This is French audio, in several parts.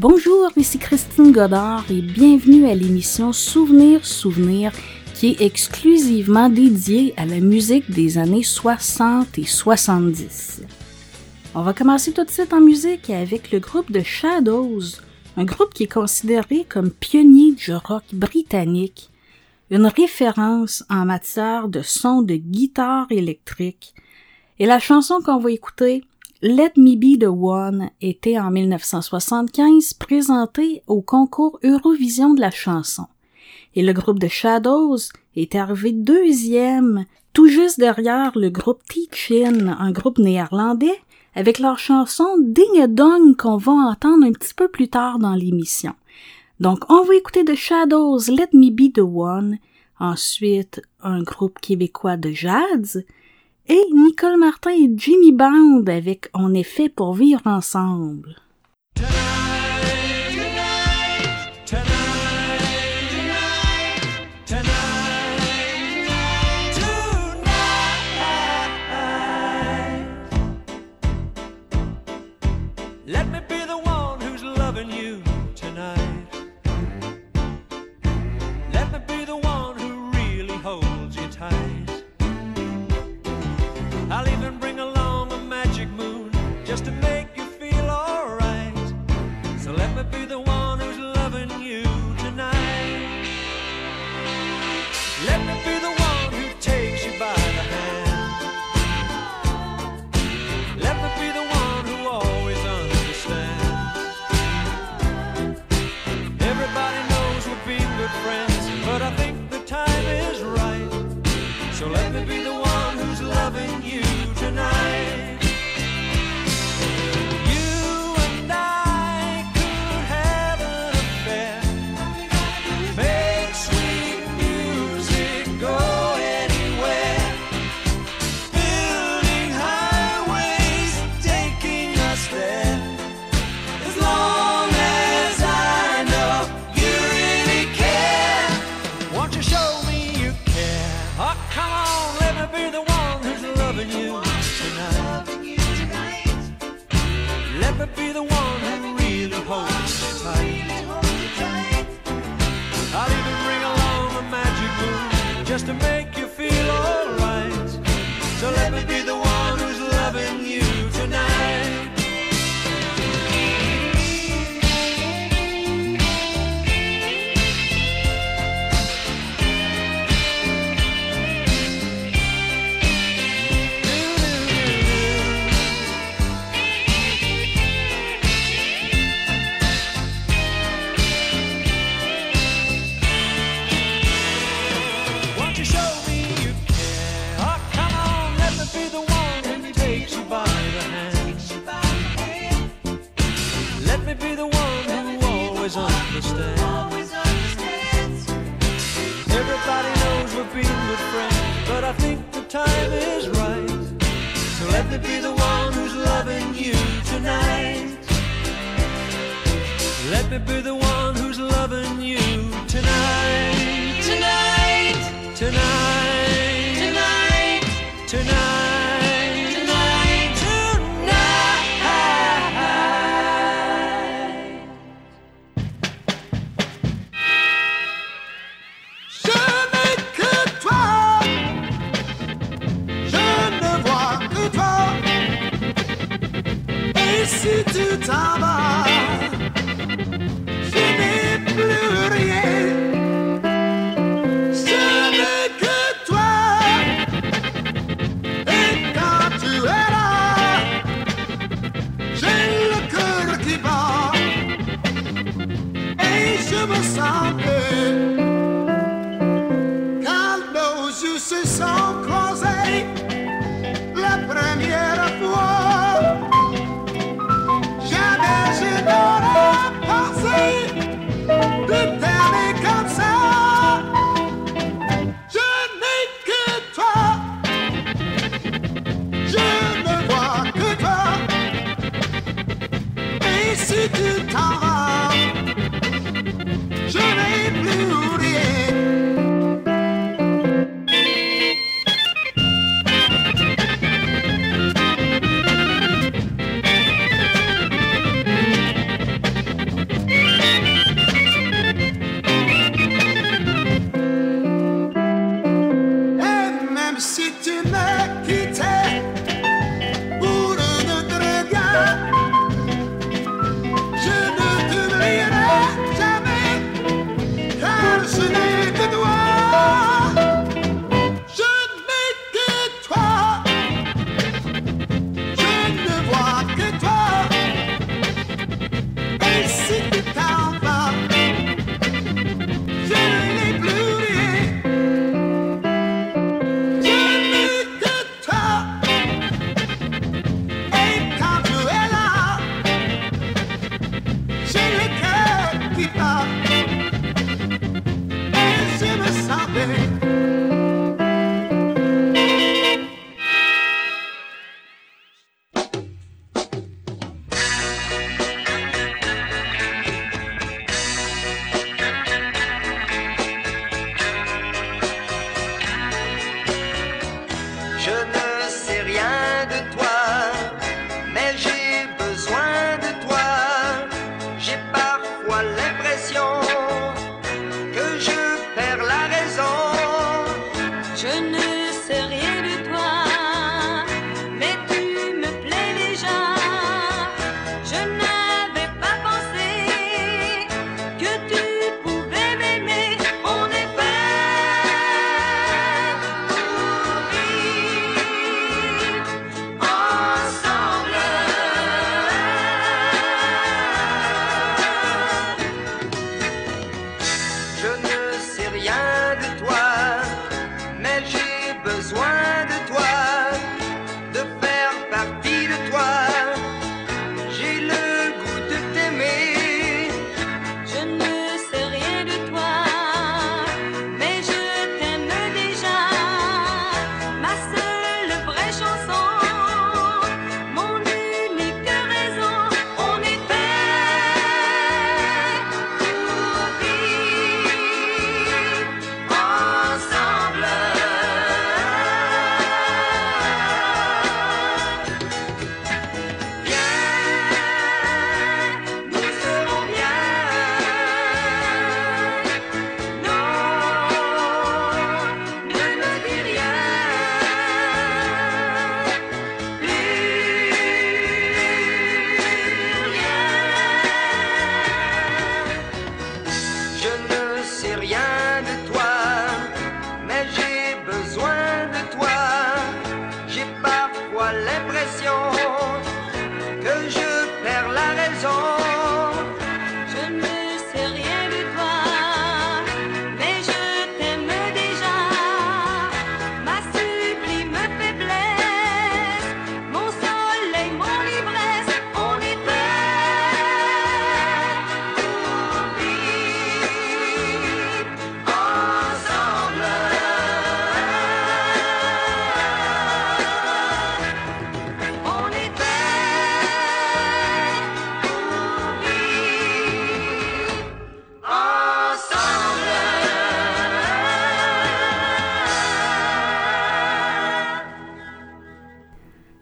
Bonjour, ici Christine Godard et bienvenue à l'émission Souvenir Souvenir qui est exclusivement dédiée à la musique des années 60 et 70. On va commencer tout de suite en musique avec le groupe de Shadows, un groupe qui est considéré comme pionnier du rock britannique, une référence en matière de son de guitare électrique. Et la chanson qu'on va écouter, Let Me Be the One était en 1975 présenté au concours Eurovision de la chanson. Et le groupe de Shadows est arrivé deuxième, tout juste derrière le groupe Teachin, un groupe néerlandais, avec leur chanson Ding Dong qu'on va entendre un petit peu plus tard dans l'émission. Donc, on va écouter The Shadows, Let Me Be the One, ensuite un groupe québécois de jazz, et Nicole Martin et Jimmy Band avec On est fait pour vivre ensemble.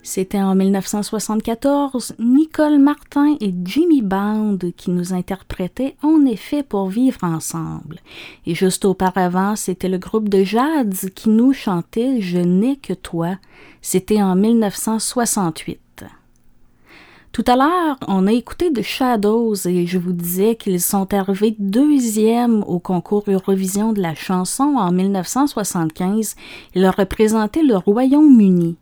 C'était en 1974 Nicole Martin et Jimmy Bound qui nous interprétaient En effet pour vivre ensemble. Et juste auparavant, c'était le groupe de Jazz qui nous chantait Je n'ai que toi. C'était en 1968. Tout à l'heure, on a écouté The Shadows et je vous disais qu'ils sont arrivés deuxième au concours Eurovision de la chanson en 1975. Ils représentaient le Royaume-Uni.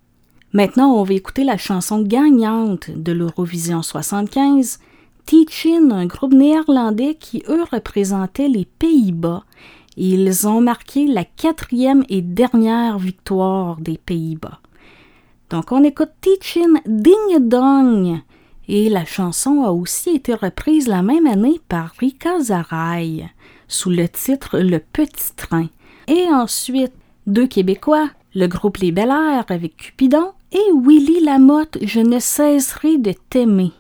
Maintenant, on va écouter la chanson gagnante de l'Eurovision 75, Teachin, un groupe néerlandais qui, eux, représentait les Pays-Bas. Ils ont marqué la quatrième et dernière victoire des Pays-Bas. Donc, on écoute Teachin Ding Dong. Et la chanson a aussi été reprise la même année par Rika Zaraï sous le titre Le Petit Train. Et ensuite, deux Québécois, le groupe Les Bel Air avec Cupidon et Willy Lamotte, je ne cesserai de t'aimer.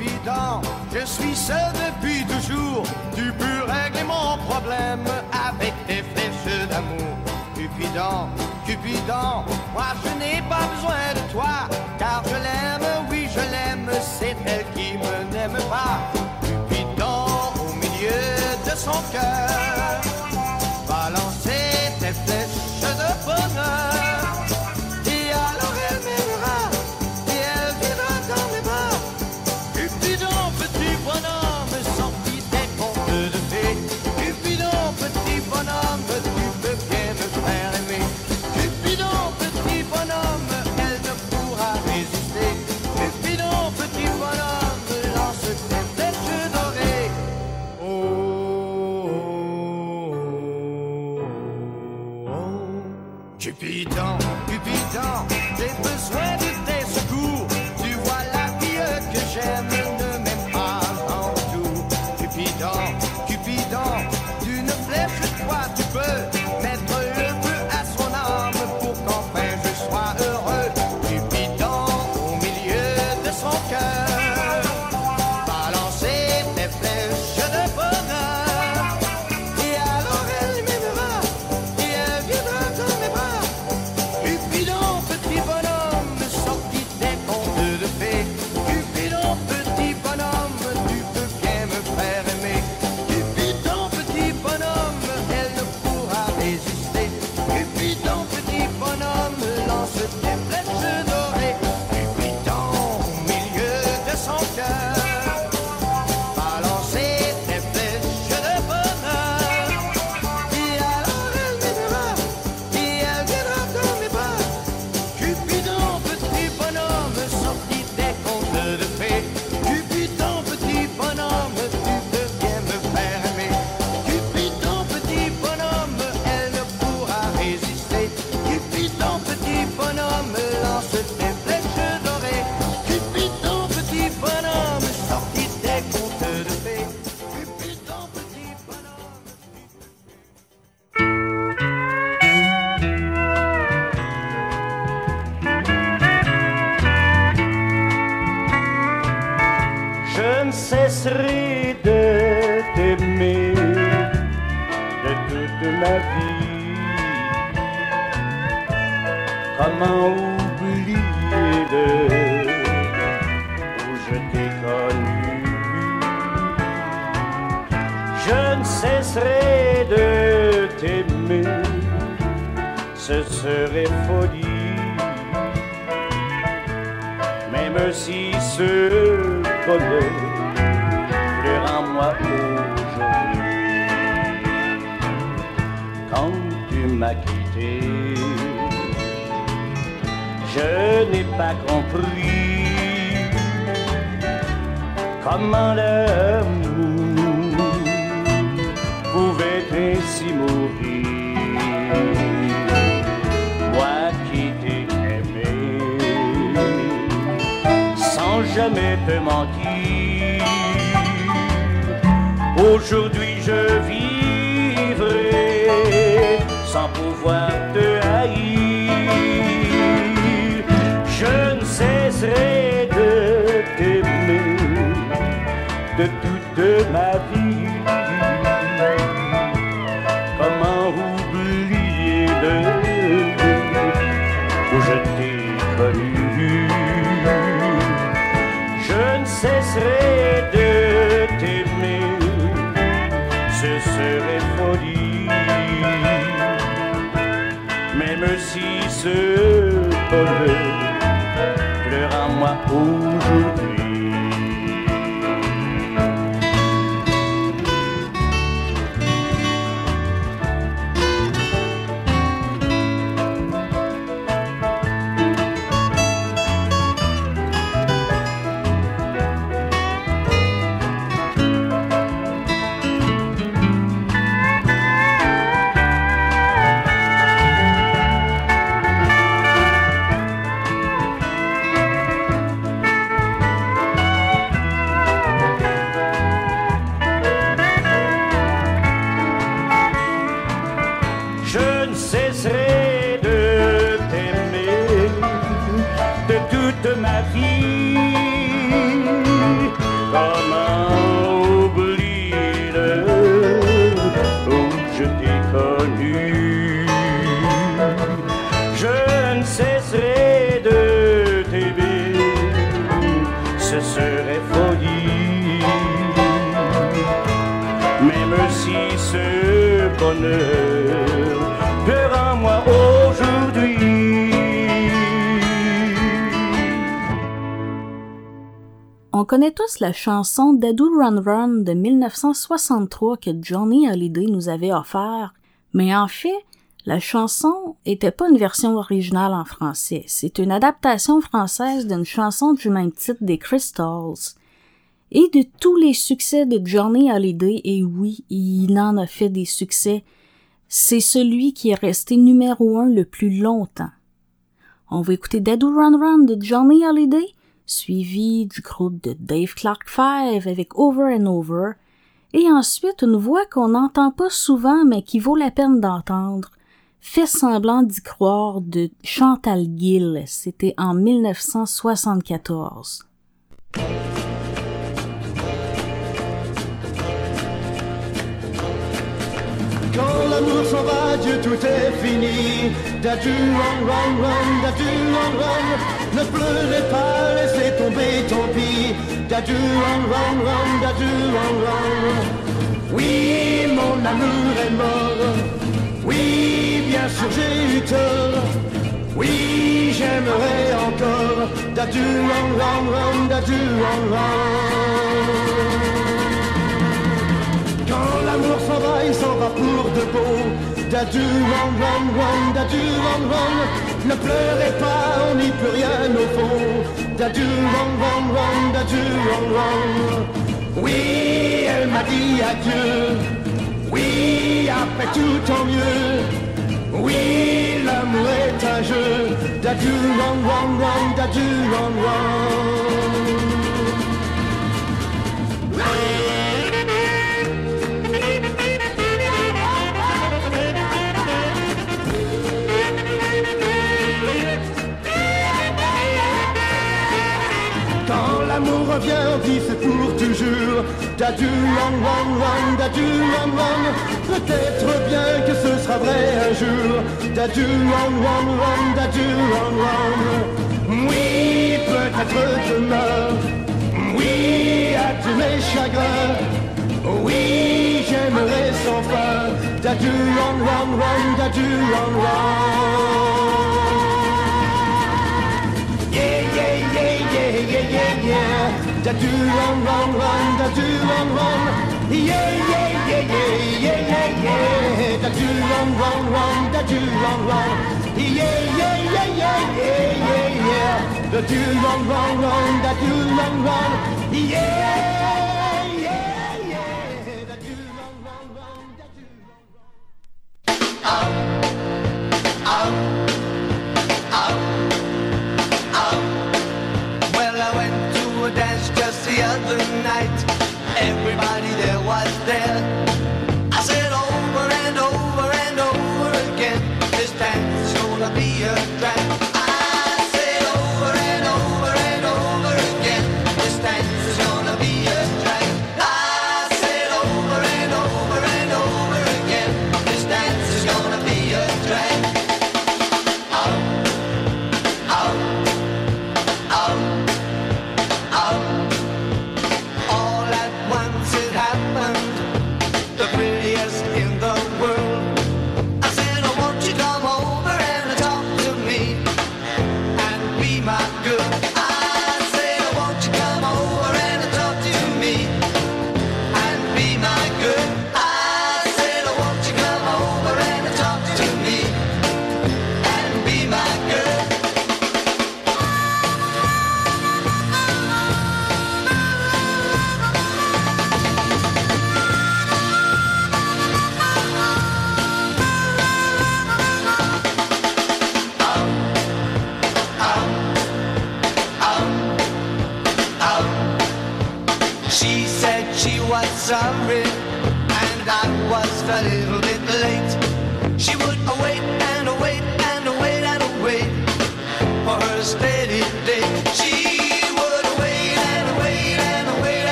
évident, je suis seul depuis toujours. Tu peux régler mon problème avec tes flèches d'amour. Cupidon, Cupidon, moi je n'ai pas besoin de toi, car je l'aime, oui je l'aime, c'est elle qui me n'aime pas. Cupidon au milieu de son cœur, balancer tes flèches de bonheur. Même si ce bonheur pleure en moi aujourd'hui. Quand tu m'as quitté, je n'ai pas compris comment le Aujourd'hui je vivrai sans pouvoir te haïr. Je ne cesserai de t'aimer de toute ma vie. si ce bonheur pleure à moi aujourd'hui. Connaît tous la chanson Dadu Run Run de 1963 que Johnny Hallyday nous avait offert, mais en fait, la chanson était pas une version originale en français. C'est une adaptation française d'une chanson du même titre des Crystals. Et de tous les succès de Johnny Hallyday, et oui, il en a fait des succès, c'est celui qui est resté numéro un le plus longtemps. On va écouter Dead Run Run de Johnny Hallyday, suivi du groupe de Dave Clark Five avec Over and Over, et ensuite une voix qu'on n'entend pas souvent mais qui vaut la peine d'entendre, fait semblant d'y croire de Chantal Gill, c'était en 1974. Quand l'amour Dieu, tout est fini. Dadu, run, run, run, dadu, run. Ne pleurez pas, laissez tomber, tant pis. Dadu, run, run, run, dadu, run. Oui, mon amour est mort. Oui, bien sûr, j'ai eu tort. Oui, j'aimerais encore. Dadu, run, run, run, dadu, run, run. L'amour s'en va, il s'en va pour de beau. Dadu, run, run, run, dadu, run, run. Ne pleurez pas, on n'y peut rien au fond. Dadu, run, run, run, dadu, run. Oui, elle m'a dit adieu. Oui, après tout, tant mieux. Oui, l'amour est un jeu. Dadu, run, run, run, dadu, run. Quand l'amour revient, on dit c'est pour toujours. Dadu, run, run, run, dadu, run, run. Peut-être bien que ce sera vrai un jour. Dadu, run, run, run, dadu, run, run. Oui, peut-être demain. Oui, adieu mes chagrins. Oui, j'aimerais sans fin. Dadu, run, run, run, dadu, run. Yeah, yeah, yeah, yeah, yeah, yeah, yeah. Da do run, run, run, da do run, run. Yeah, yeah, yeah, yeah, yeah, yeah, yeah. Da do run, run, run, da do run, run. Yeah, yeah, yeah, yeah, yeah, yeah, yeah. Da do run, run, run, da do run, run. Yeah, yeah, yeah.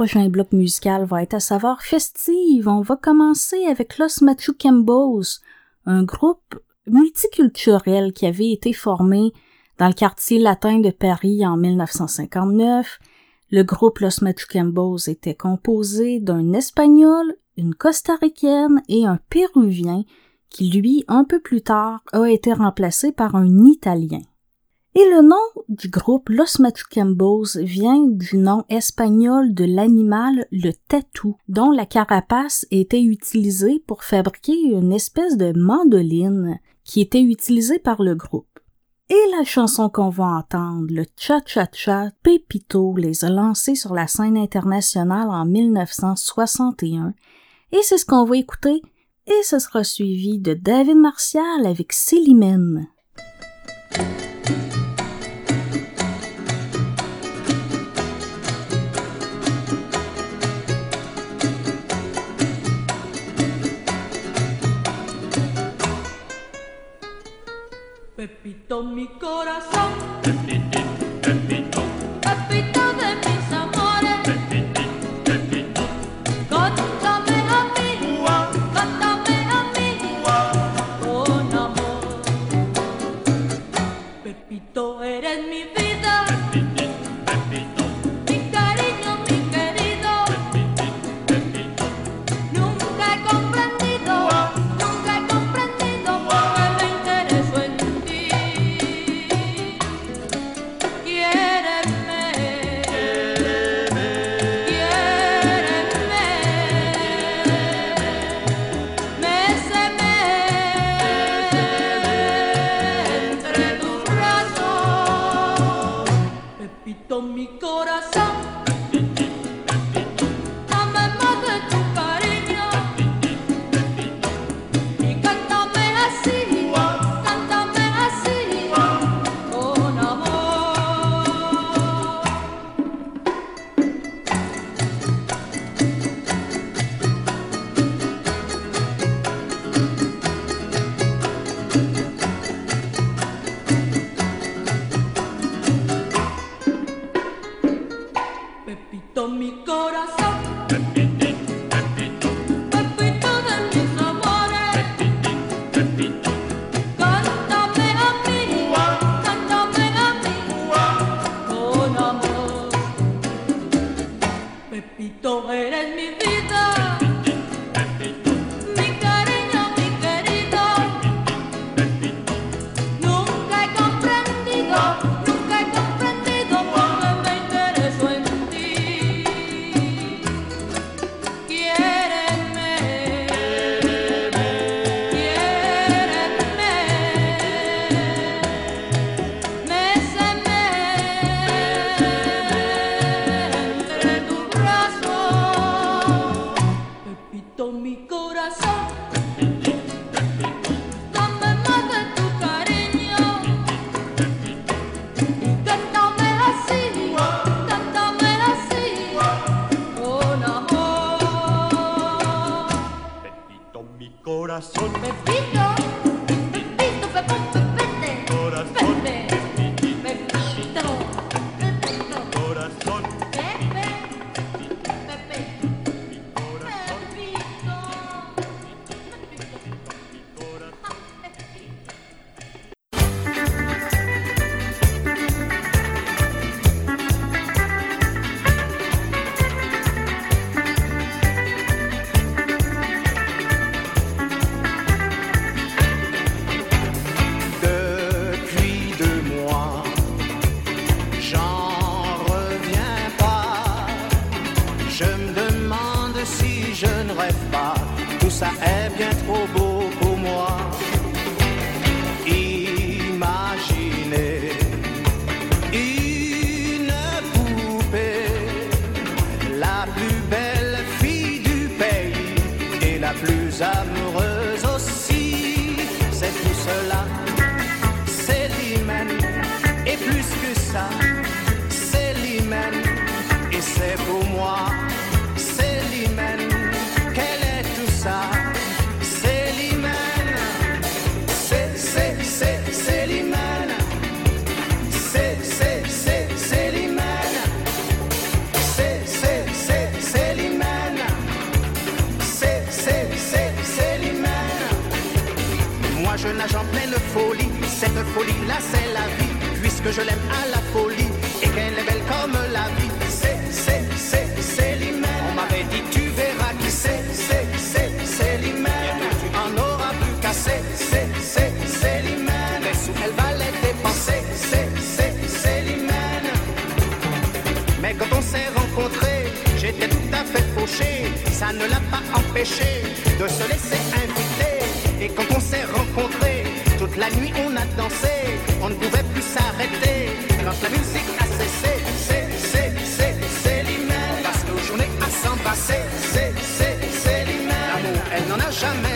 Prochain bloc musical va être à saveur festive. On va commencer avec Los Machucambos, un groupe multiculturel qui avait été formé dans le quartier latin de Paris en 1959. Le groupe Los Machucambos était composé d'un Espagnol, une Costaricaine et un Péruvien qui, lui, un peu plus tard, a été remplacé par un Italien. Et le nom du groupe Los Machucambos vient du nom espagnol de l'animal le tatou, dont la carapace était utilisée pour fabriquer une espèce de mandoline qui était utilisée par le groupe. Et la chanson qu'on va entendre, le Cha-Cha-Cha, Pepito les a lancés sur la scène internationale en 1961. Et c'est ce qu'on va écouter, et ce sera suivi de David Martial avec Célimène. Pepito mi corazón, faucher, ça ne l'a pas empêché de se laisser inviter. Et quand on s'est rencontrés, toute la nuit on a dansé, on ne pouvait plus s'arrêter. Quand la musique a cessé, c'est, c'est, c'est, c'est l'hiver. Parce que j'en ai à s'en passer, c'est, c'est, c'est l'hiver. L'amour, elle n'en a jamais.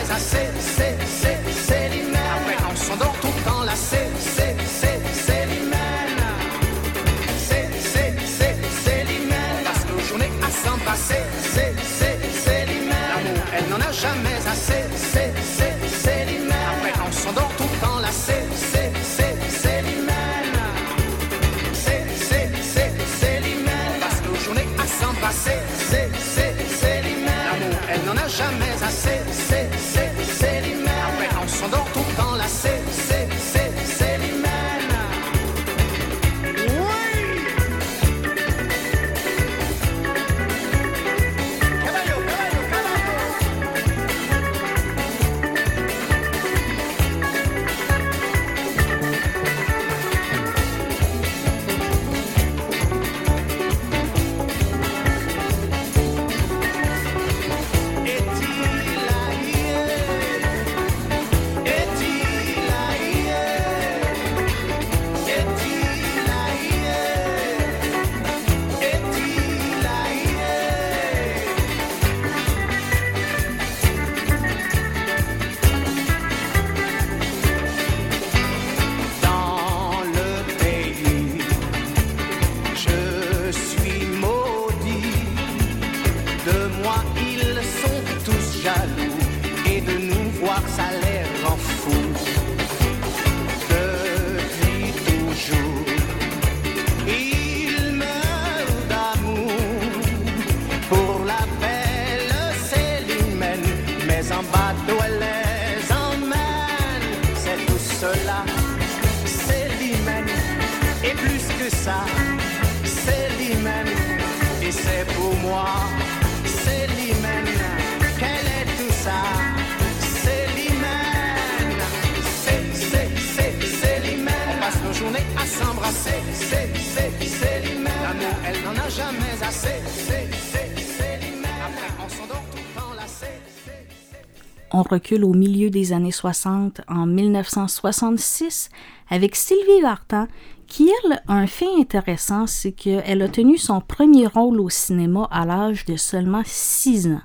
recule au milieu des années 60 en 1966 avec Sylvie Vartan, qui, elle, a un fait intéressant, c'est qu'elle a tenu son premier rôle au cinéma à l'âge de seulement 6 ans.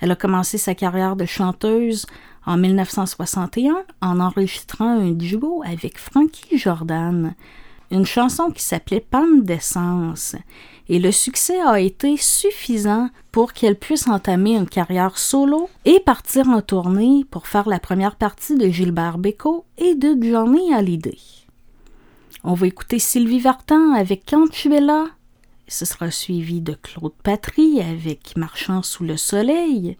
Elle a commencé sa carrière de chanteuse en 1961 en enregistrant un duo avec Frankie Jordan, une chanson qui s'appelait Panne d'essence. Et le succès a été suffisant pour qu'elle puisse entamer une carrière solo et partir en tournée pour faire la première partie de Gilbert Bécaud et de Johnny Hallyday. On va écouter Sylvie Vartan avec Quand tu es là. Ce sera suivi de Claude Patry avec Marchant sous le soleil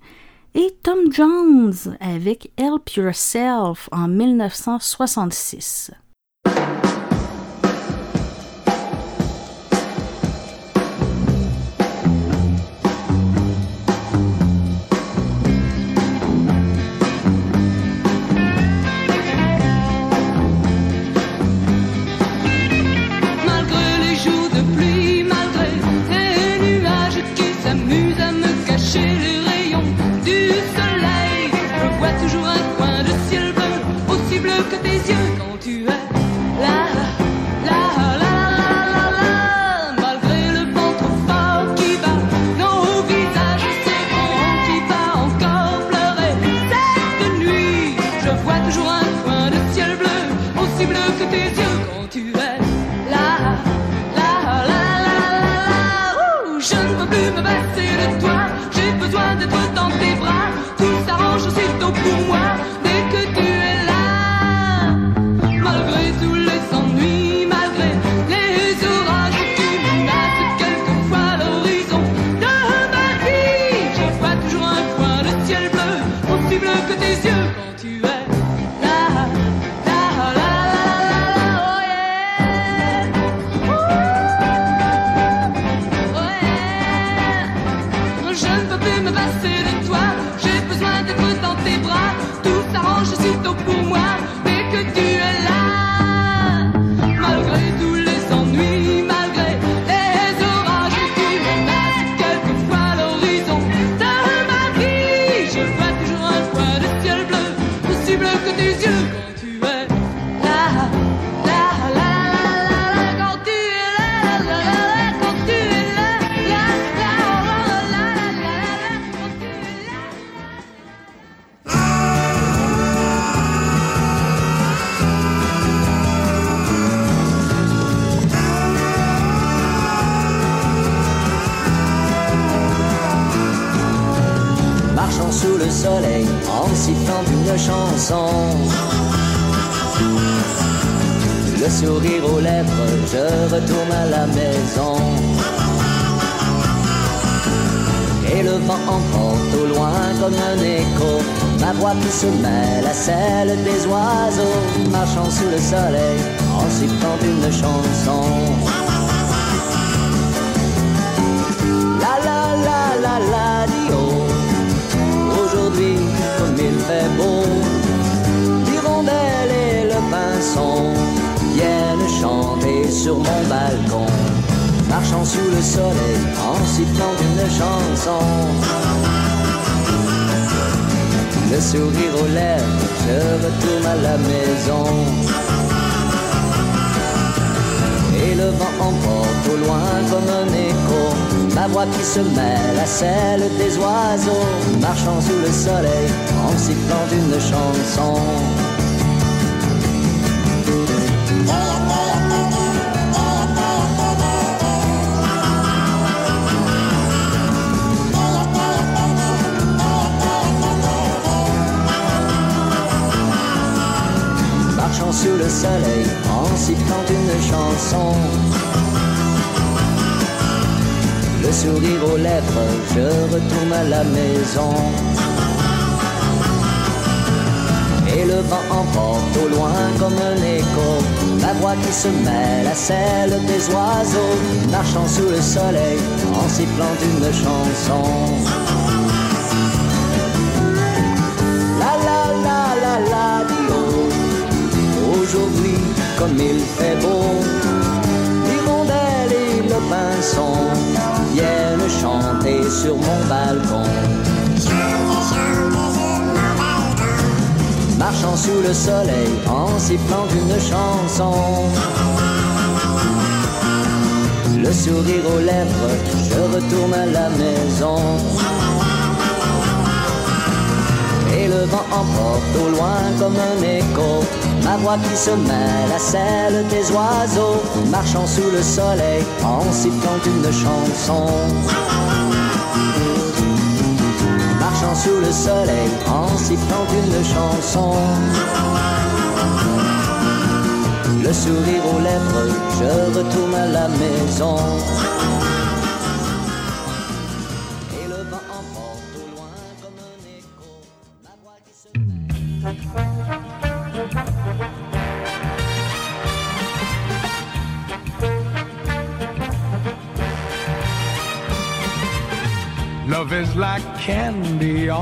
et Tom Jones avec Help Yourself en 1966. Sourire aux lèvres, je retourne à la maison. Et le vent emporte au loin comme un écho ma voix qui se mêle à celle des oiseaux, marchant sous le soleil en sifflant une chanson. La la la la la di oh. Aujourd'hui, comme il fait beau, l'hirondelle et le pinson sur mon balcon, marchant sous le soleil en sifflant une chanson. Le sourire aux lèvres, je retourne à la maison. Et le vent emporte au loin comme un écho Ma voix qui se mêle à celle des oiseaux Marchant sous le soleil en sifflant une chanson sous le soleil en sifflant une chanson. Le sourire aux lèvres, je retourne à la maison. Et le vent emporte au loin comme un écho. La voix qui se mêle à celle des oiseaux Marchant sous le soleil en sifflant une chanson il fait beau L'hirondelle et le pinson Viennent chanter sur mon balcon. Marchant sous le soleil en sifflant une chanson. Le sourire aux lèvres, je retourne à la maison. Le vent emporte au loin comme un écho ma voix qui se mêle à celle des oiseaux, marchant sous le soleil en sifflant une chanson. Marchant sous le soleil en sifflant une chanson. Le sourire aux lèvres, je retourne à la maison.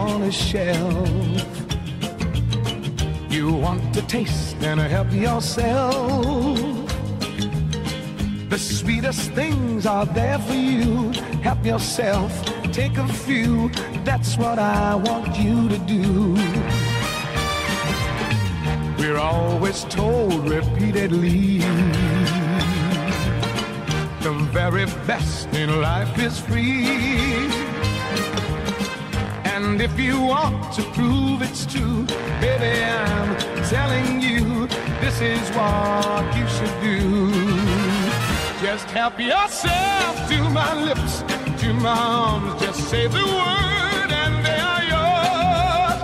On a shelf. You want to taste and help yourself. The sweetest things are there for you. Help yourself, take a few. That's what I want you to do. We're always told repeatedly the very best in life is free. And if you want to prove it's true, baby, I'm telling you, this is what you should do. Just help yourself to my lips, to my arms, just say the word and they are yours.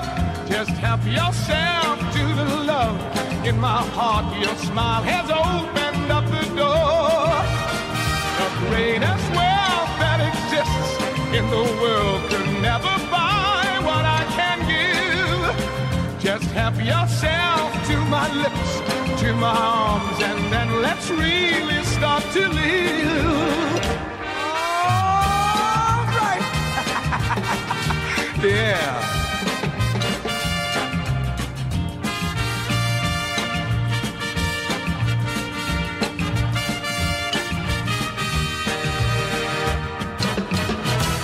Just help yourself to the love in my heart. Your smile has opened up the door. The greatest wealth that exists in the world could never buy help yourself to my lips, to my arms, and then let's really start to live. All right. yeah.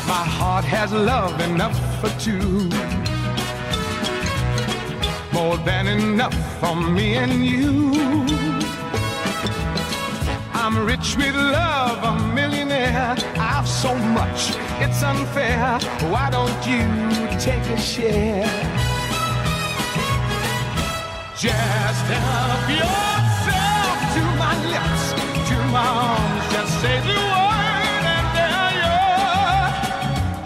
My heart has love enough for two. More than enough for me and you. I'm rich with love, a millionaire. I've so much, it's unfair. Why don't you take a share? Just help yourself to my lips, to my arms. Just say the word and they're yours.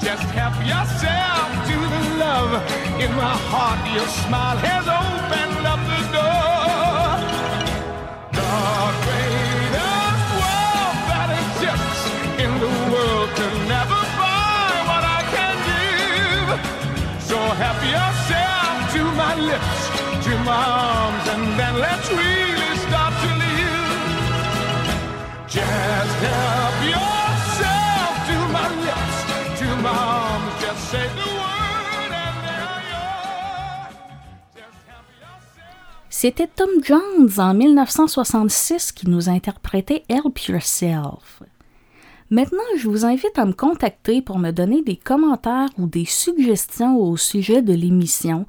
Just help yourself love in my heart. Your smile has opened up the door. The greatest wealth that exists in the world can never buy what I can give. So help yourself to my lips, to my arms, and then let's really start to live. Just help yourself to my lips, to my arms. Just say the word C'était Tom Jones en 1966 qui nous interprétait Help Yourself. Maintenant, je vous invite à me contacter pour me donner des commentaires ou des suggestions au sujet de l'émission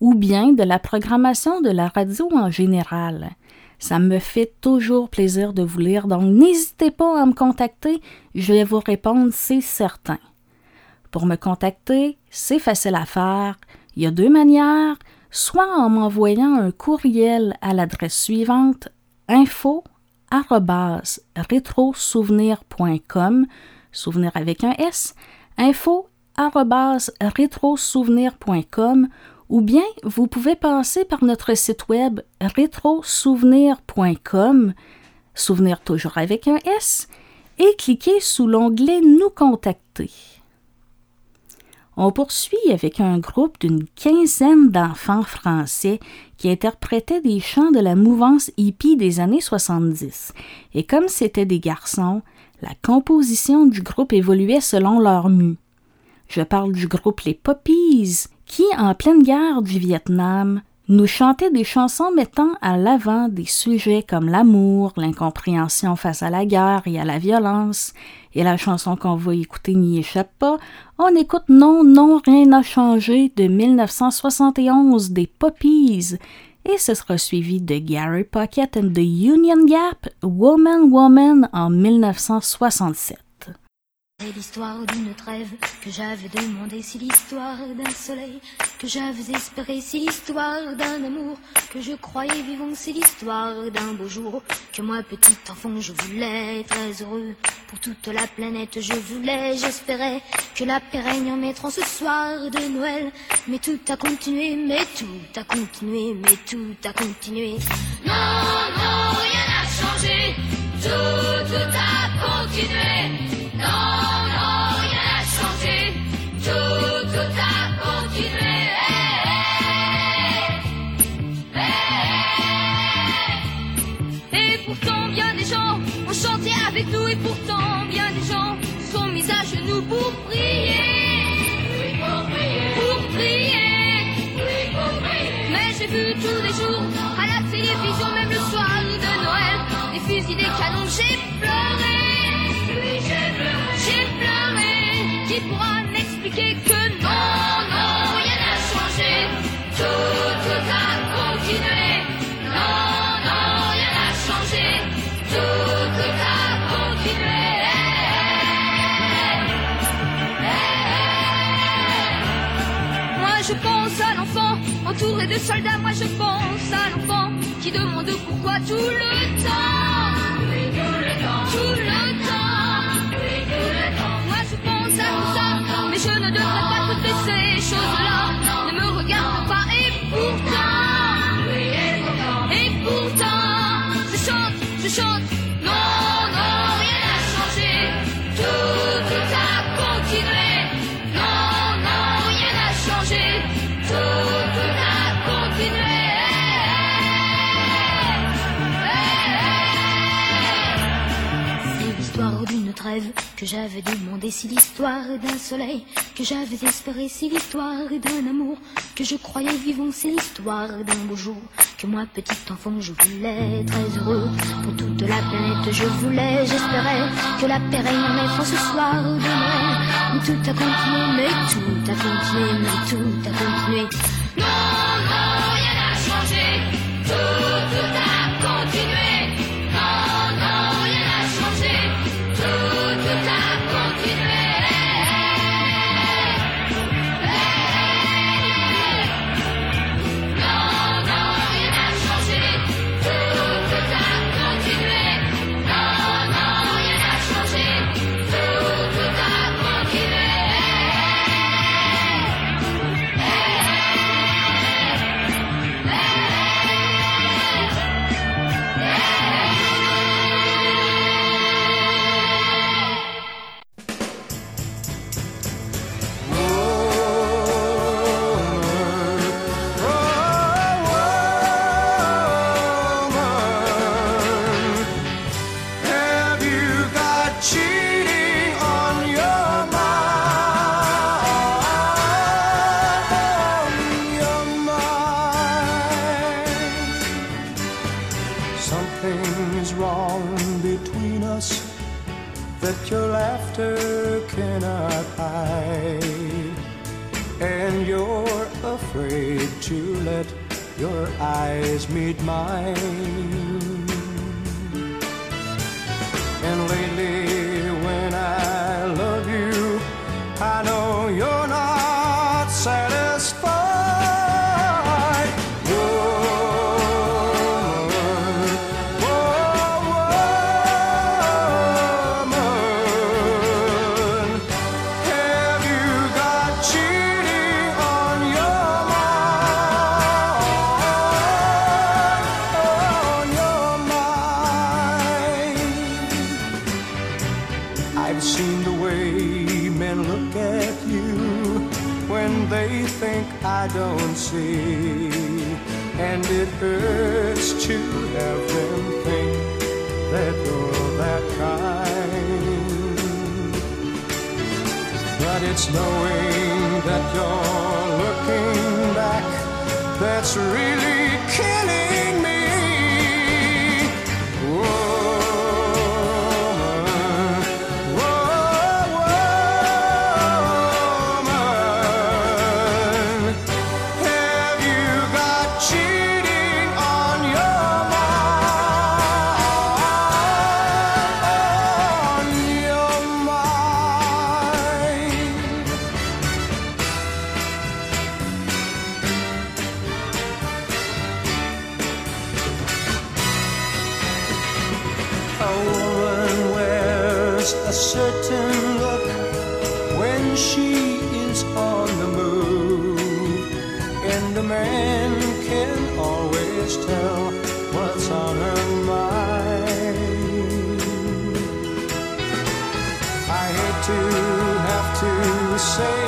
ou bien de la programmation de la radio en général. Ça me fait toujours plaisir de vous lire, donc n'hésitez pas à me contacter, je vais vous répondre, c'est certain. Pour me contacter, c'est facile à faire. Il y a deux manières, soit en m'envoyant un courriel à l'adresse suivante info rétrosouvenir.com, souvenir avec un S, ou bien vous pouvez passer par notre site web rétrosouvenir.com, souvenir toujours avec un S, et cliquer sous l'onglet Nous contacter. On poursuit avec un groupe d'une quinzaine d'enfants français qui interprétaient des chants de la mouvance hippie des années 70. Et comme c'étaient des garçons, la composition du groupe évoluait selon leur mue. Je parle du groupe Les Poppies, qui, en pleine guerre du Vietnam, nous chantait des chansons mettant à l'avant des sujets comme l'amour, l'incompréhension face à la guerre et à la violence. Et la chanson qu'on va écouter n'y échappe pas. On écoute Non, non, rien n'a changé de 1971 des Poppies. Et ce sera suivi de Gary Pocket and the Union Gap, Woman Woman en 1967. C'est l'histoire d'une trêve que j'avais demandé, c'est l'histoire d'un soleil que j'avais espéré, c'est l'histoire d'un amour que je croyais vivant, c'est l'histoire d'un beau jour que moi petit enfant je voulais très heureux pour toute la planète je voulais, j'espérais que la paix règne en mettant ce soir de Noël, mais tout a continué, mais tout a continué, mais tout a continué. Non, non, rien n'a changé. Tout, tout a continué. J'ai pleuré. J'ai pleuré. Qui pourra que non, non, rien n'a changé. Tout, tout a continué. Non, non, rien n'a changé. Tout, tout a continué. Moi je pense à l'enfant entouré de soldats. Moi je pense à l'enfant qui demande pourquoi tout le temps. Je ne devrais pas toutes ces choses-là. Que j'avais demandé, c'est l'histoire d'un soleil que j'avais espéré, c'est l'histoire d'un amour que je croyais vivant, c'est l'histoire d'un beau jour que moi petit enfant je voulais très heureux pour toute la planète je voulais, j'espérais que la paix règne en France ce soir de Noël. Mais tout a continué, mais tout a continué, mais tout a continué. Say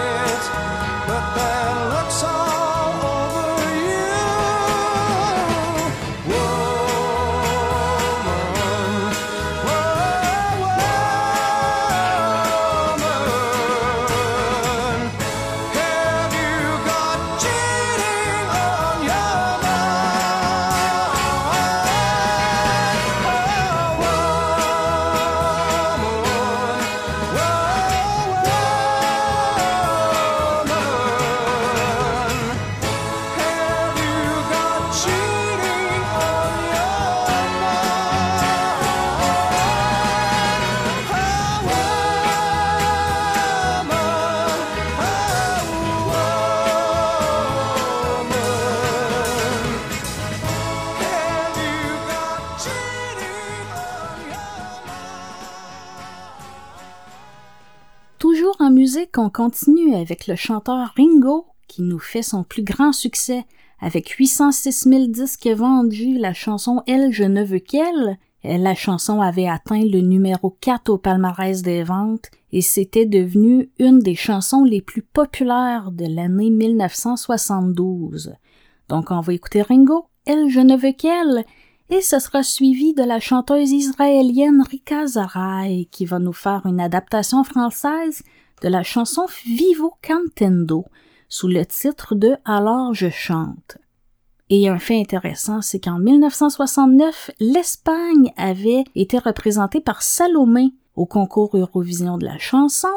en musique, on continue avec le chanteur Ringo qui nous fait son plus grand succès. Avec 806 000 disques vendus, la chanson Elle, je ne veux qu'elle. euh, La chanson avait atteint le numéro 4 au palmarès des ventes et c'était devenu une des chansons les plus populaires de l'année 1972. Donc on va écouter Ringo, Elle, je ne veux qu'elle, et ce sera suivi de la chanteuse israélienne Rika Zaraï qui va nous faire une adaptation française de la chanson Vivo Cantendo sous le titre de Alors je chante. Et un fait intéressant, c'est qu'en 1969, l'Espagne avait été représentée par Salomé au concours Eurovision de la chanson.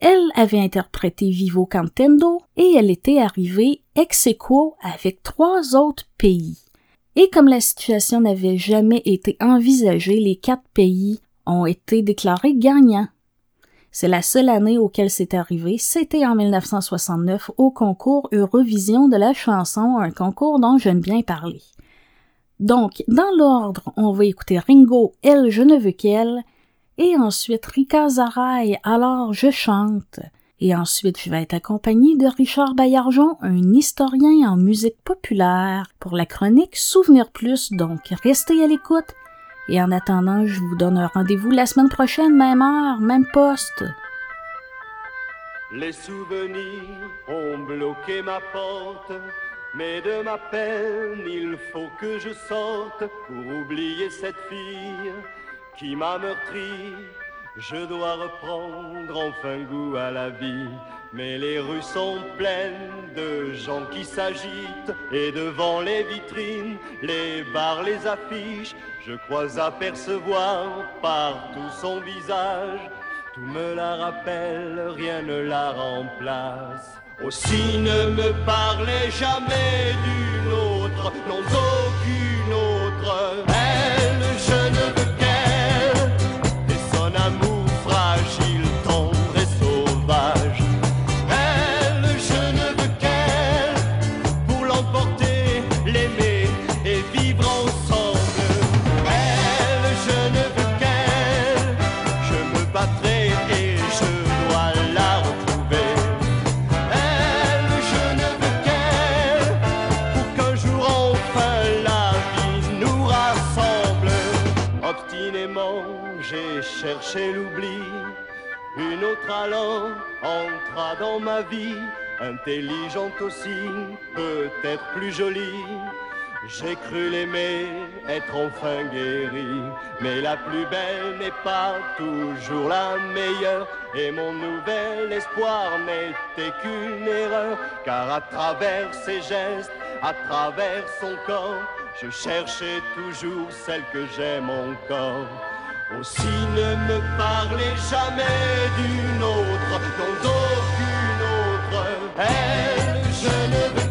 Elle avait interprété Vivo Cantendo et elle était arrivée ex aequo avec trois autres pays. Et comme la situation n'avait jamais été envisagée, les quatre pays ont été déclarés gagnants. C'est la seule année auquel c'est arrivé, c'était en 1969 au concours Eurovision de la chanson, un concours dont j'aime bien parler. Donc, dans l'ordre, on va écouter Ringo, Elle, je ne veux qu'elle, et ensuite Rika Zaraï, Alors je chante. Et ensuite, je vais être accompagnée de Richard Baillargeon, un historien en musique populaire, pour la chronique Souvenir Plus, donc restez à l'écoute. Et en attendant, je vous donne un rendez-vous la semaine prochaine, même heure, même poste. Les souvenirs ont bloqué ma porte, mais de ma peine il faut que je sorte pour oublier cette fille qui m'a meurtri. Je dois reprendre enfin goût à la vie, mais les rues sont pleines de gens qui s'agitent et devant les vitrines, les bars, les affiches, je crois apercevoir partout son visage. Tout me la rappelle, rien ne la remplace. Aussi ne me parlez jamais d'une autre, non d'aucune autre. Entra dans ma vie, intelligente aussi, peut-être plus jolie. J'ai cru l'aimer, être enfin guéri, mais la plus belle n'est pas toujours la meilleure, et mon nouvel espoir n'était qu'une erreur, car à travers ses gestes, à travers son corps, je cherchais toujours celle que j'aime encore. Aussi ne me parlez jamais d'une autre, non d'aucune autre. Elle, je ne veux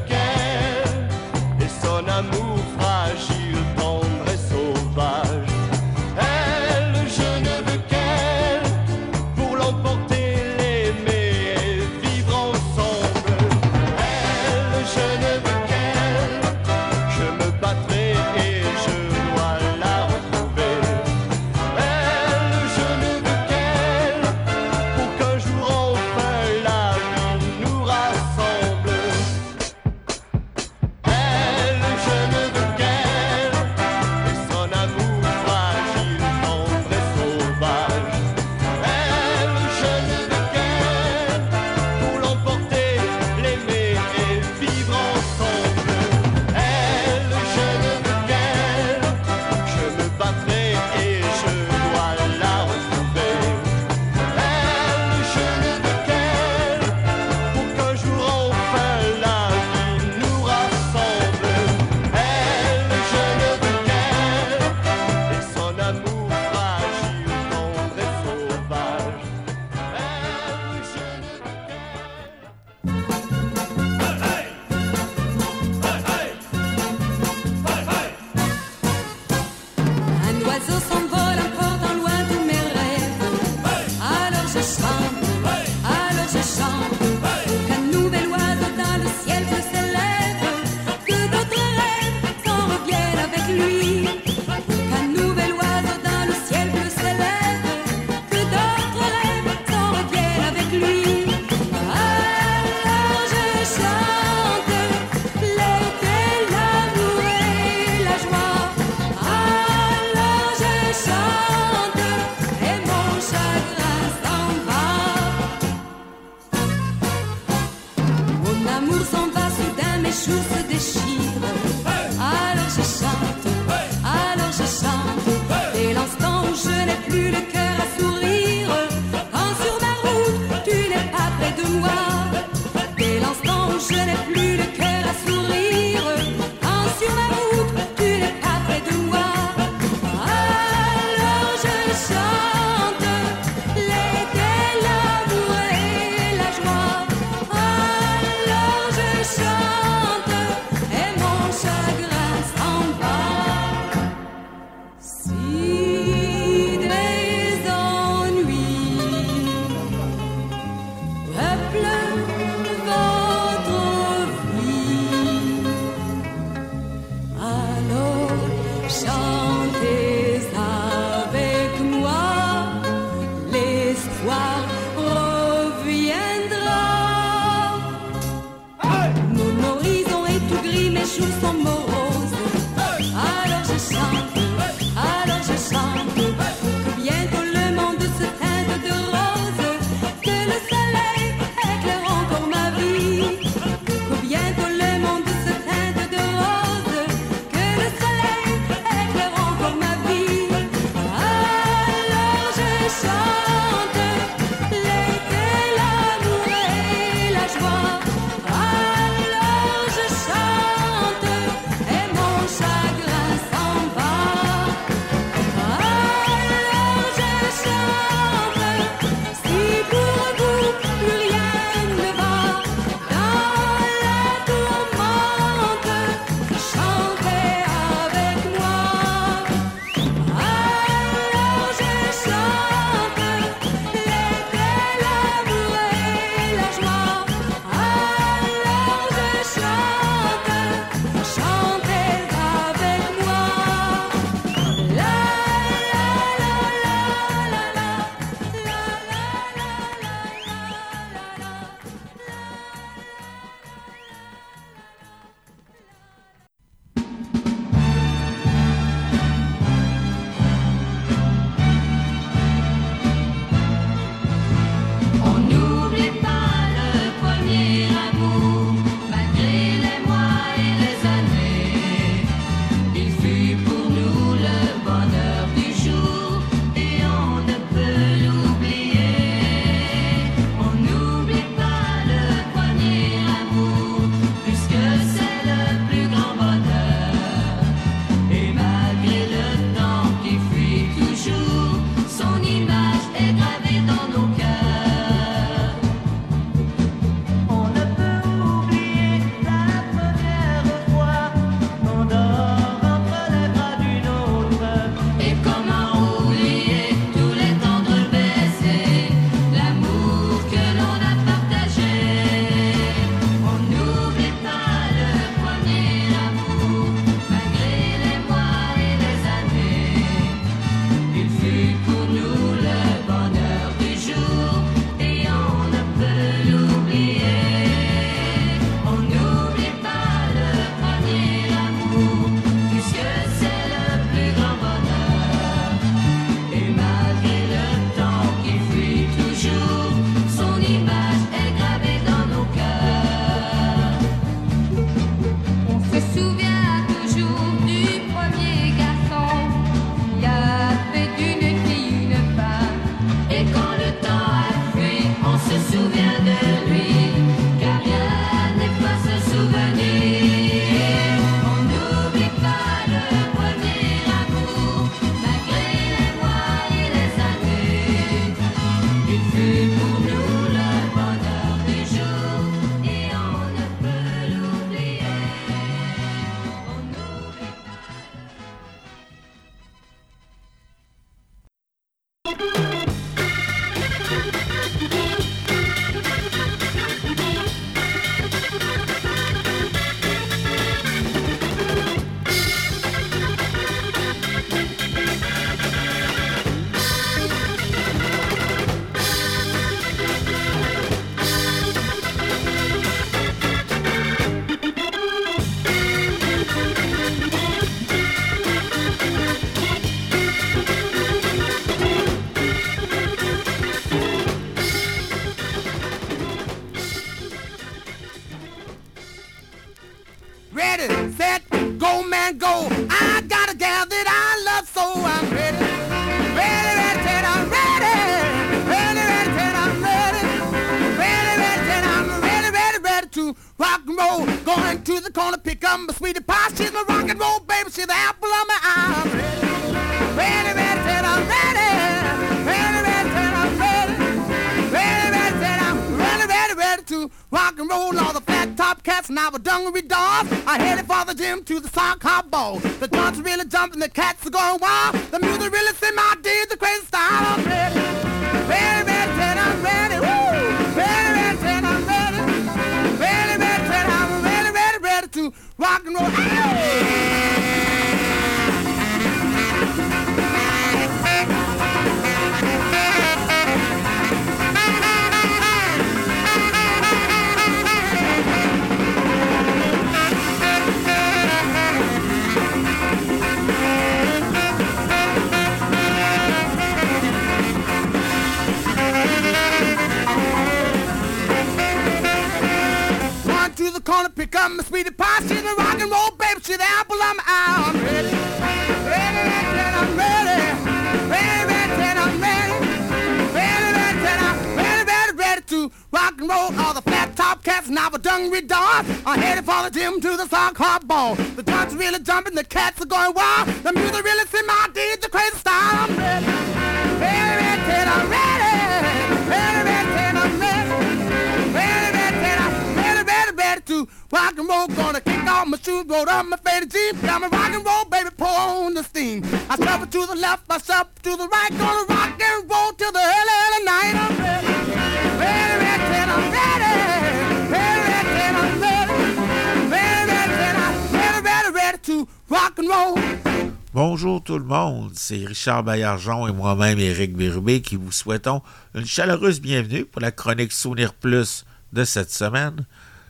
Bonjour tout le monde, c'est Richard Baillargeon et moi-même Éric Bérubé qui vous souhaitons une chaleureuse bienvenue pour la chronique Souvenir Plus de cette semaine.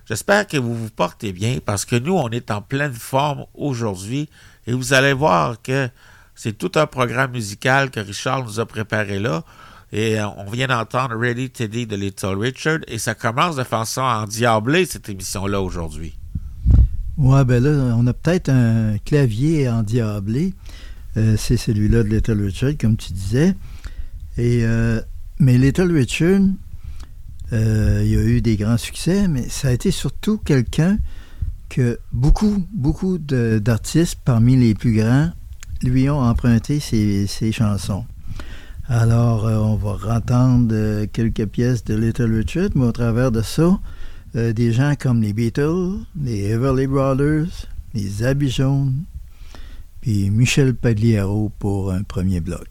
J'espère que vous vous portez bien parce que nous, on est en pleine forme aujourd'hui et vous allez voir que c'est tout un programme musical que Richard nous a préparé là. Et euh, on vient d'entendre Ready Teddy de Little Richard et ça commence de façon endiablée cette émission-là aujourd'hui. Ouais, ben là, on a peut-être un clavier endiablé. Euh, c'est celui-là de Little Richard, comme tu disais. Euh, mais Little Richard, euh, il y a eu des grands succès, mais ça a été surtout quelqu'un que beaucoup, beaucoup d'artistes parmi les plus grands lui ont emprunté ses, chansons. Alors, on va entendre quelques pièces de Little Richard, mais au travers de ça, des gens comme les Beatles, les Everly Brothers, les Habits puis Michel Pagliaro pour un premier bloc.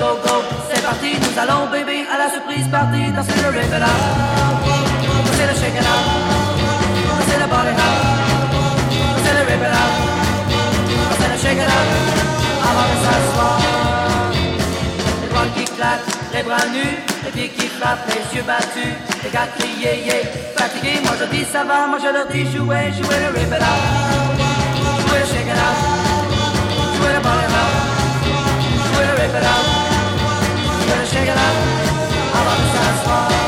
Go go, c'est parti. Nous allons bébé à la surprise party. Danser le it up, danser le shake it up, danser le body up, danser le it up, danser le shake. Avant de s'asseoir, les doigts qui claquent, les bras nus, les pieds qui frappent, les yeux battus. Les gars crient yeah yeah, fatigués. Moi je dis ça va, moi je leur dis jouer, jouer le up. Jouer le shake jouer le body jouer le it up, jouer le shake it up, avant de s'asseoir. Les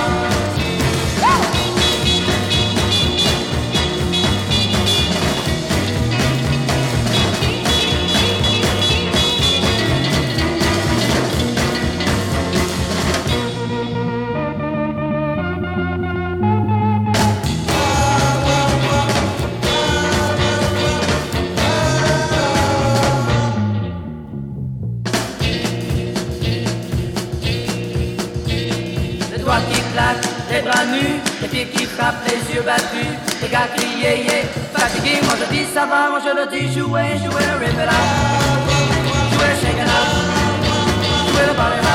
ça va, moi je le dis jouer, jouer le rip it up, jouer le shake it up, jouer le body up,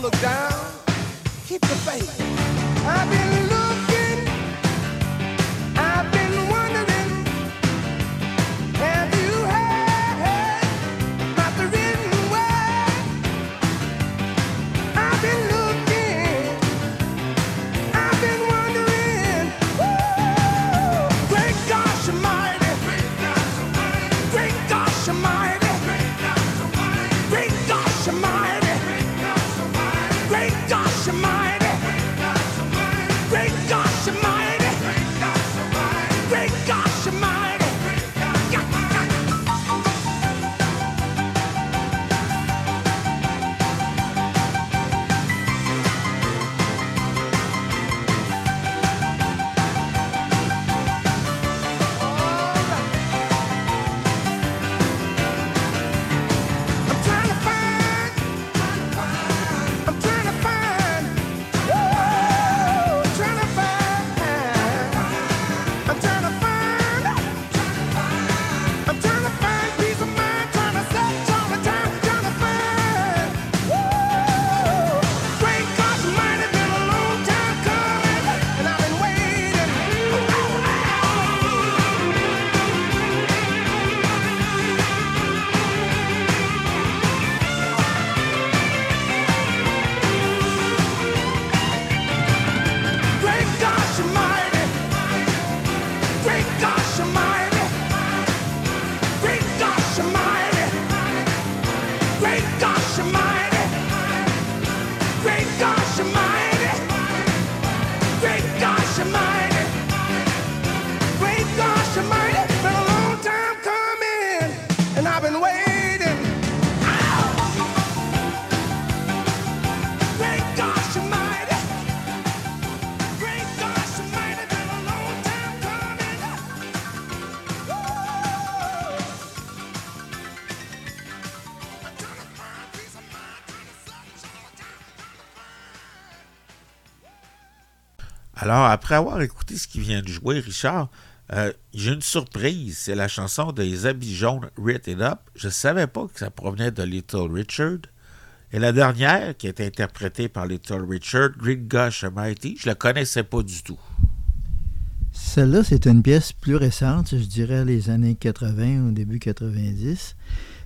look down. Keep the faith. I've been believe. Alors, après avoir écouté ce qui vient de jouer, Richard, euh, j'ai une surprise. C'est la chanson des habits jaunes Rit It Up. Je ne savais pas que ça provenait de Little Richard. Et la dernière, qui est interprétée par Little Richard, Great Gosh Almighty, je la connaissais pas du tout. Celle-là, c'est une pièce plus récente, je dirais les années 80 au début 90.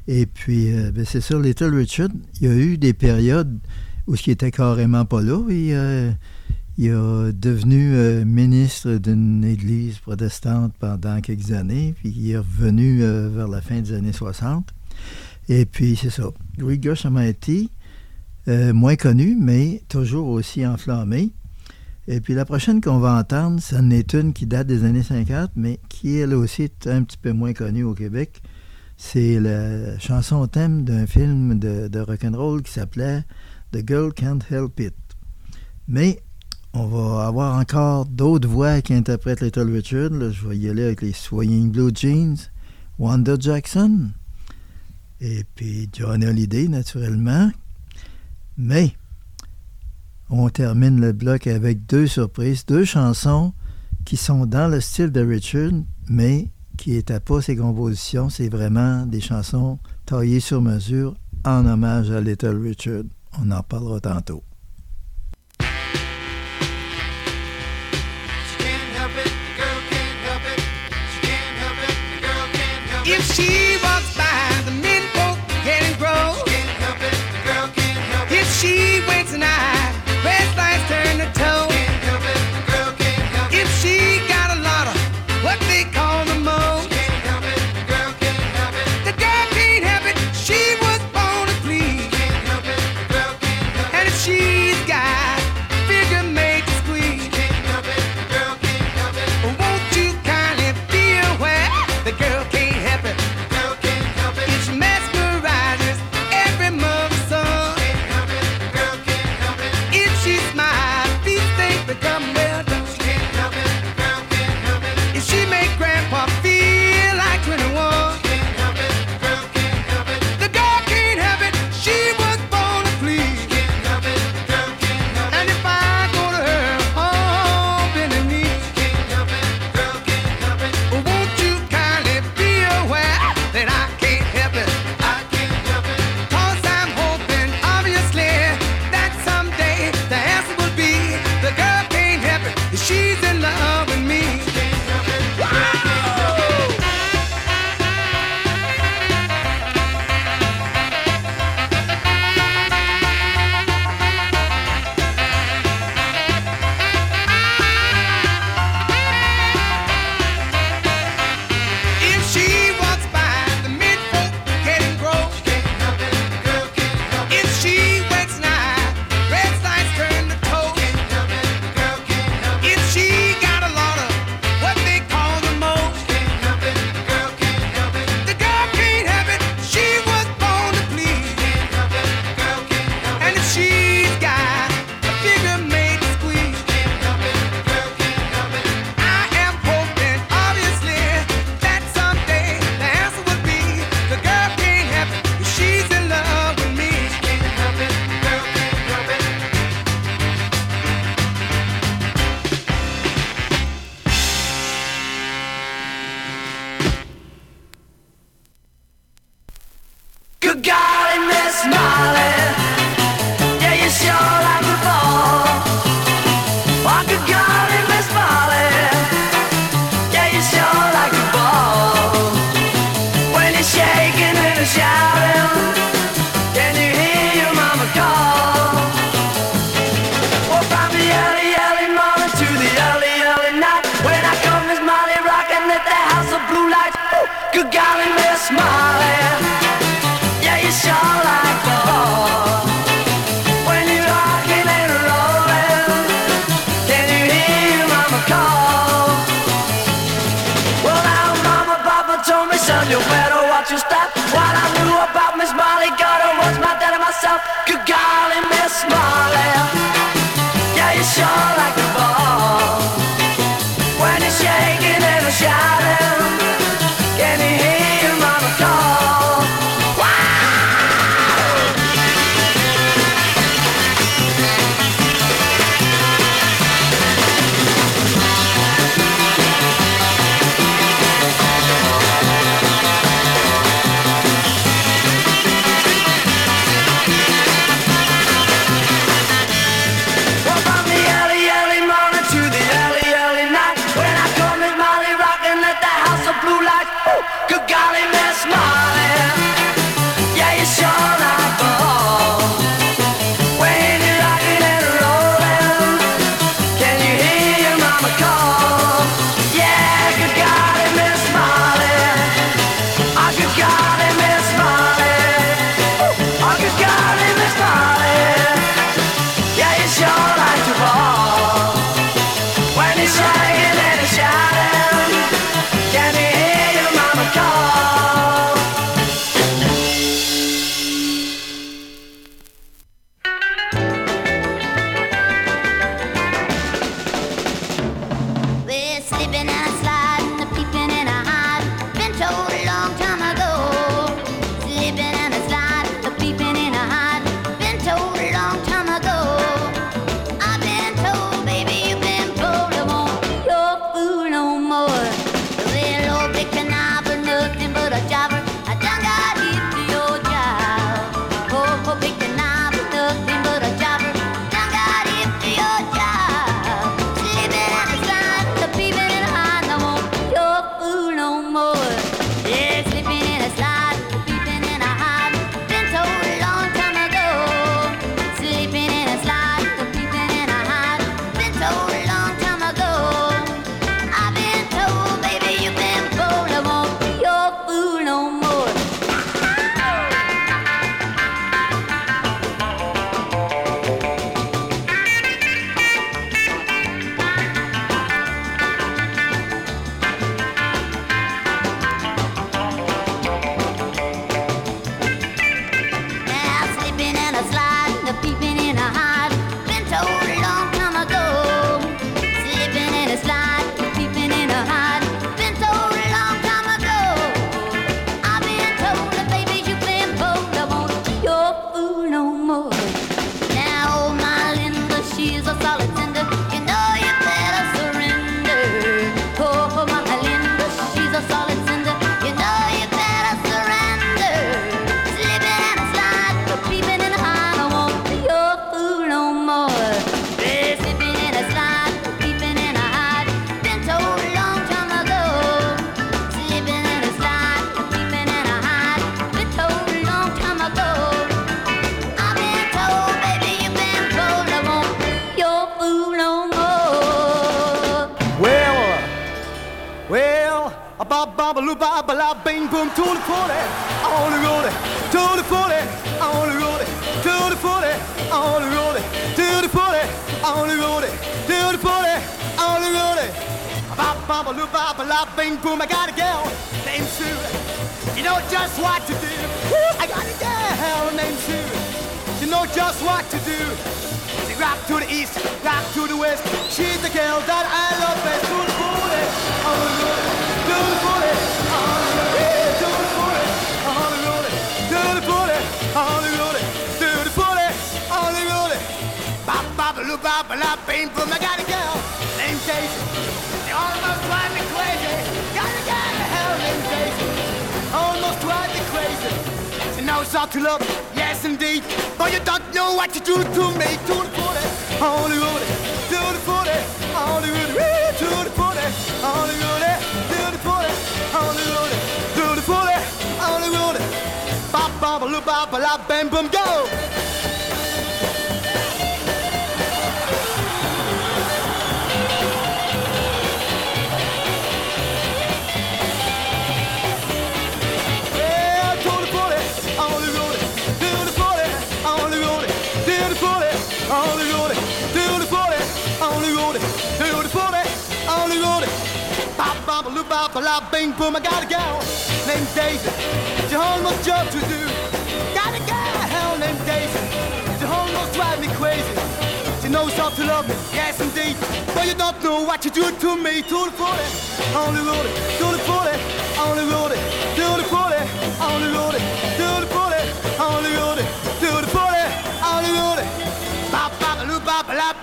Et puis, euh, ben, c'est sûr, Little Richard, il y a eu des périodes où ce qui était carrément pas là. Euh, il est devenu euh, ministre d'une église protestante pendant quelques années, puis il est revenu euh, vers la fin des années 60. Et puis, c'est ça. Gosh Almighty, euh, moins connu, mais toujours aussi enflammé. Et puis la prochaine qu'on va entendre, ça en est une qui date des années 50, mais qui elle aussi est un petit peu moins connue au Québec. C'est la chanson thème d'un film de, de rock'n'roll qui s'appelait The Girl Can't Help It. Mais on va avoir encore d'autres voix qui interprètent Little Richard. Je vais y aller avec les Swaying Blue Jeans, Wanda Jackson, et puis John Holiday, naturellement. Mais on termine le bloc avec deux surprises, deux chansons qui sont dans le style de Richard, mais qui n'étaient pas ses compositions. C'est vraiment des chansons taillées sur mesure en hommage à Little Richard. On en parlera tantôt. If she went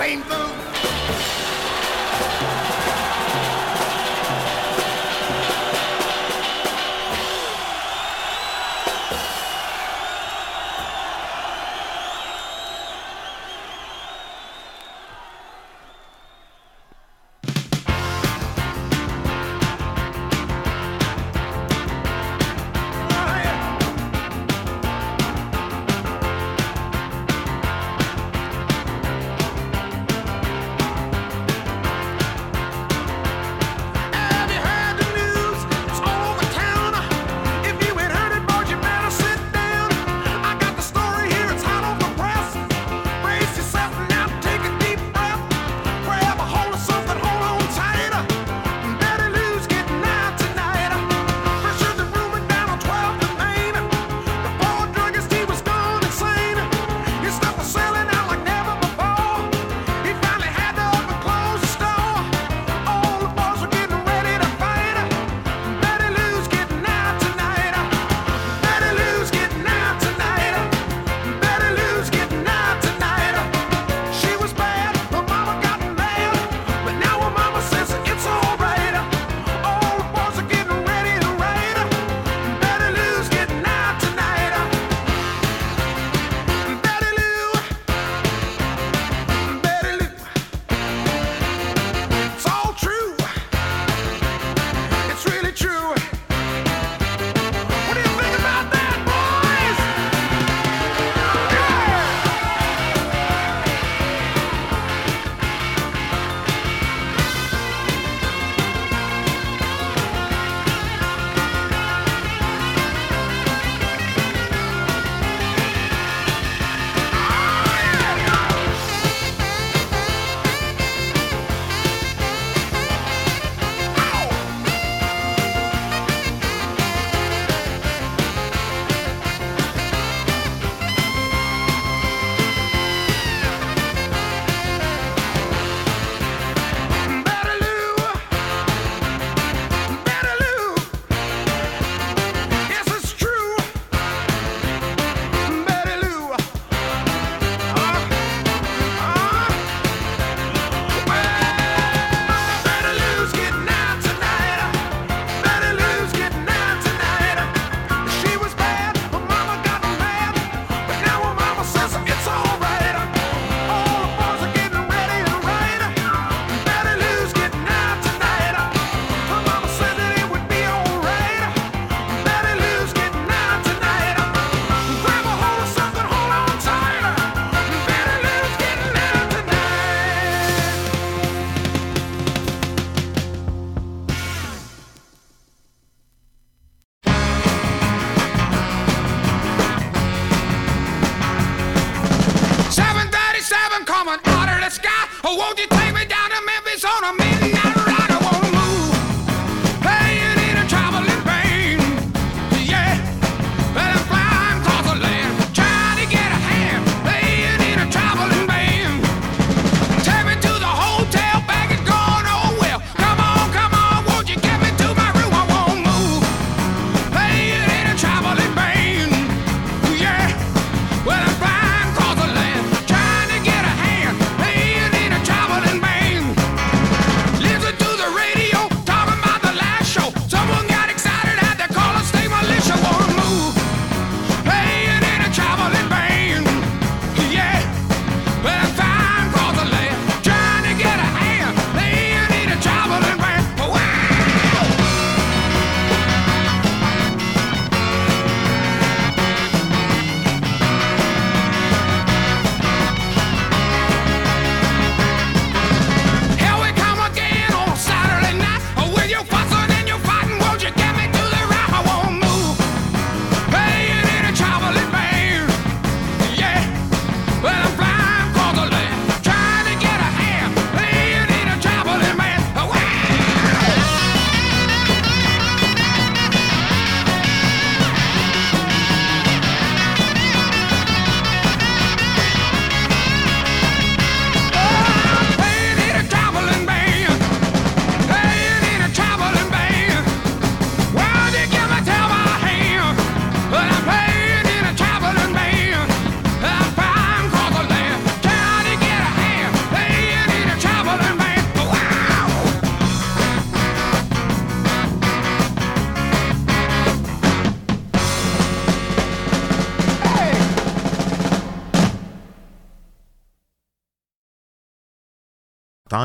bop, la,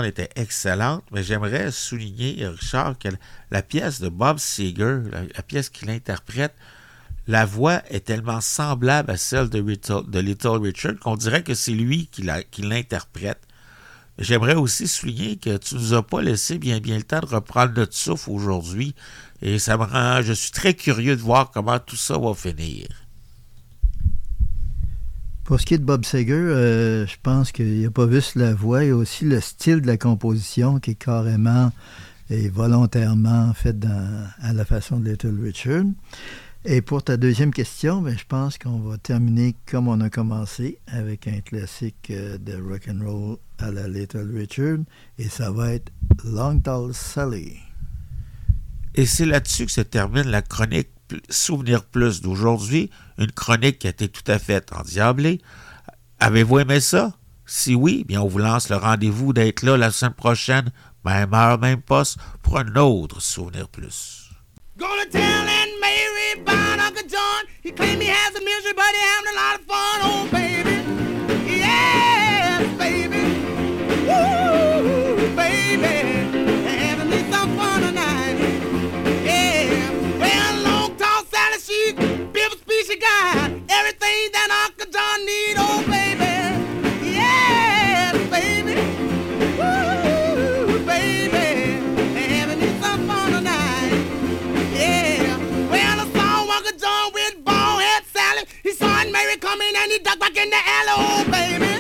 était excellente, mais j'aimerais souligner, Richard, que la pièce de Bob Seger, la, pièce qu'il interprète, la voix est tellement semblable à celle de, Little, Richard qu'on dirait que c'est lui qui, l'interprète. J'aimerais aussi souligner que tu nous as pas laissé bien bien le temps de reprendre notre souffle aujourd'hui et ça me rend je suis très curieux de voir comment tout ça va finir. Pour ce qui est de Bob Seger, euh, je pense qu'il n'y a pas juste la voix, il y a aussi le style de la composition qui est carrément et volontairement fait à la façon de Little Richard. Et pour ta deuxième question, ben, je pense qu'on va terminer comme on a commencé avec un classique euh, de rock and roll à la Little Richard et ça va être Long Tall Sally. Et c'est là-dessus que se termine la chronique Souvenir Plus d'aujourd'hui, une chronique qui a été tout à fait endiablée. Avez-vous aimé ça? Si oui, bien on vous lance le rendez-vous d'être là la semaine prochaine, même heure, même poste, pour un autre Souvenir Plus. Mary Uncle John. He he but he a lot of fun. Oh, baby. Yes, baby. Woo, baby. She got. Everything that Uncle John need. Oh, baby. Baby. Woo, baby. Having me some fun tonight. Yeah. Well, I saw Uncle John with. He saw Aunt Mary coming and he ducked back in the alley. Oh,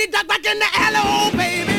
when he ducked back in the alley, oh baby.